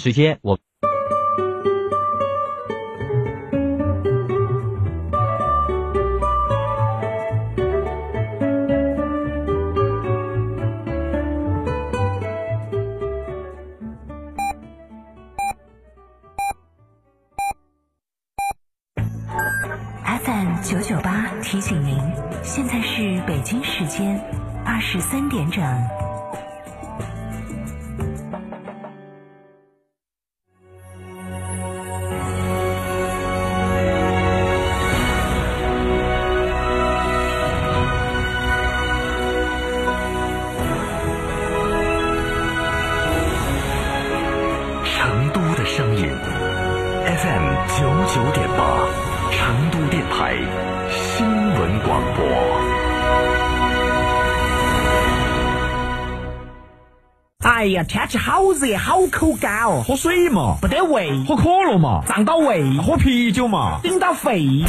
时间我。FM 九九八提醒您，现在是北京时间二十三点整。的声音，FM 九九点八，成都电台新闻广播。哎呀，天气好热，好口干哦，喝水嘛，不得胃；喝可乐嘛，胀到胃；喝啤酒嘛，顶到肺。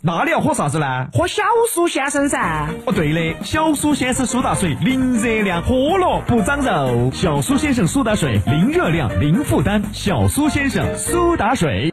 那你要喝啥子呢？喝小苏先生噻。哦，对的，小苏先生苏打水，零热量，喝了不长肉。小苏先生苏打水，零热量，零负担。小苏先生苏打水。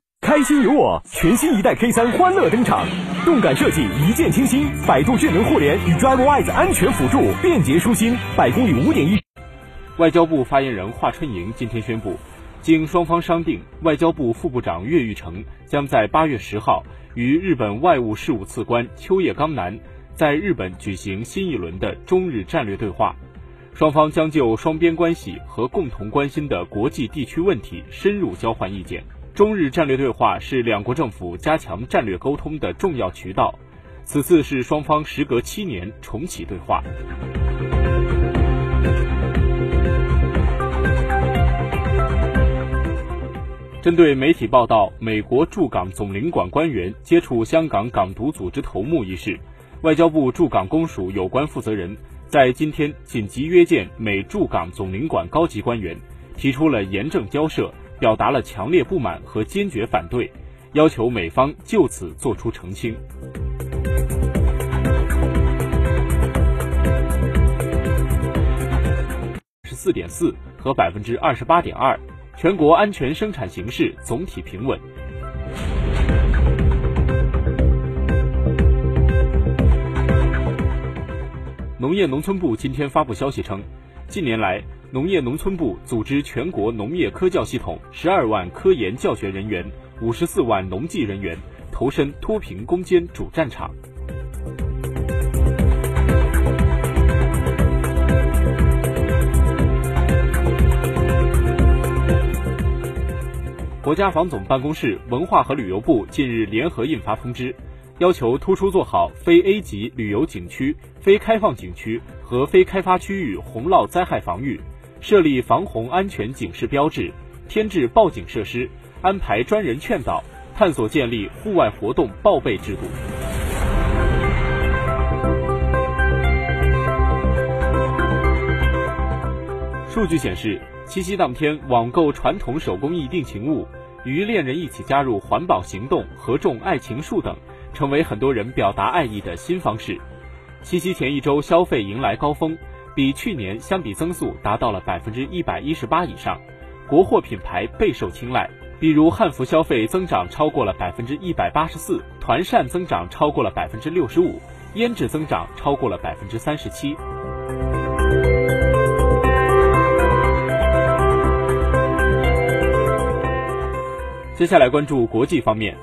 开心有我，全新一代 K 三欢乐登场，动感设计，一键清新，百度智能互联与 DriveWise 安全辅助，便捷舒心，百公里五点一。外交部发言人华春莹今天宣布，经双方商定，外交部副部长岳玉成将在八月十号与日本外务事务次官秋叶刚男在日本举行新一轮的中日战略对话，双方将就双边关系和共同关心的国际地区问题深入交换意见。中日战略对话是两国政府加强战略沟通的重要渠道，此次是双方时隔七年重启对话。针对媒体报道美国驻港总领馆官员接触香港港独组织头目一事，外交部驻港公署有关负责人在今天紧急约见美驻港总领馆高级官员，提出了严正交涉。表达了强烈不满和坚决反对，要求美方就此作出澄清。十四点四和百分之二十八点二，全国安全生产形势总体平稳。农业农村部今天发布消息称，近年来。农业农村部组织全国农业科教系统十二万科研教学人员、五十四万农技人员投身脱贫攻坚主战场。国家防总办公室文化和旅游部近日联合印发通知，要求突出做好非 A 级旅游景区、非开放景区和非开发区域洪涝灾害防御。设立防洪安全警示标志，添置报警设施，安排专人劝导，探索建立户外活动报备制度。数据显示，七夕当天网购传统手工艺定情物，与恋人一起加入环保行动、合种爱情树等，成为很多人表达爱意的新方式。七夕前一周消费迎来高峰。比去年相比增速达到了百分之一百一十八以上，国货品牌备受青睐。比如汉服消费增长超过了百分之一百八十四，团扇增长超过了百分之六十五，胭脂增长超过了百分之三十七。接下来关注国际方面，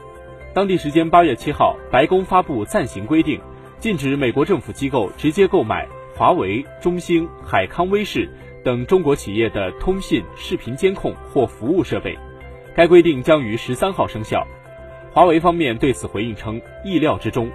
当地时间八月七号，白宫发布暂行规定，禁止美国政府机构直接购买。华为、中兴、海康威视等中国企业的通信、视频监控或服务设备，该规定将于十三号生效。华为方面对此回应称，意料之中。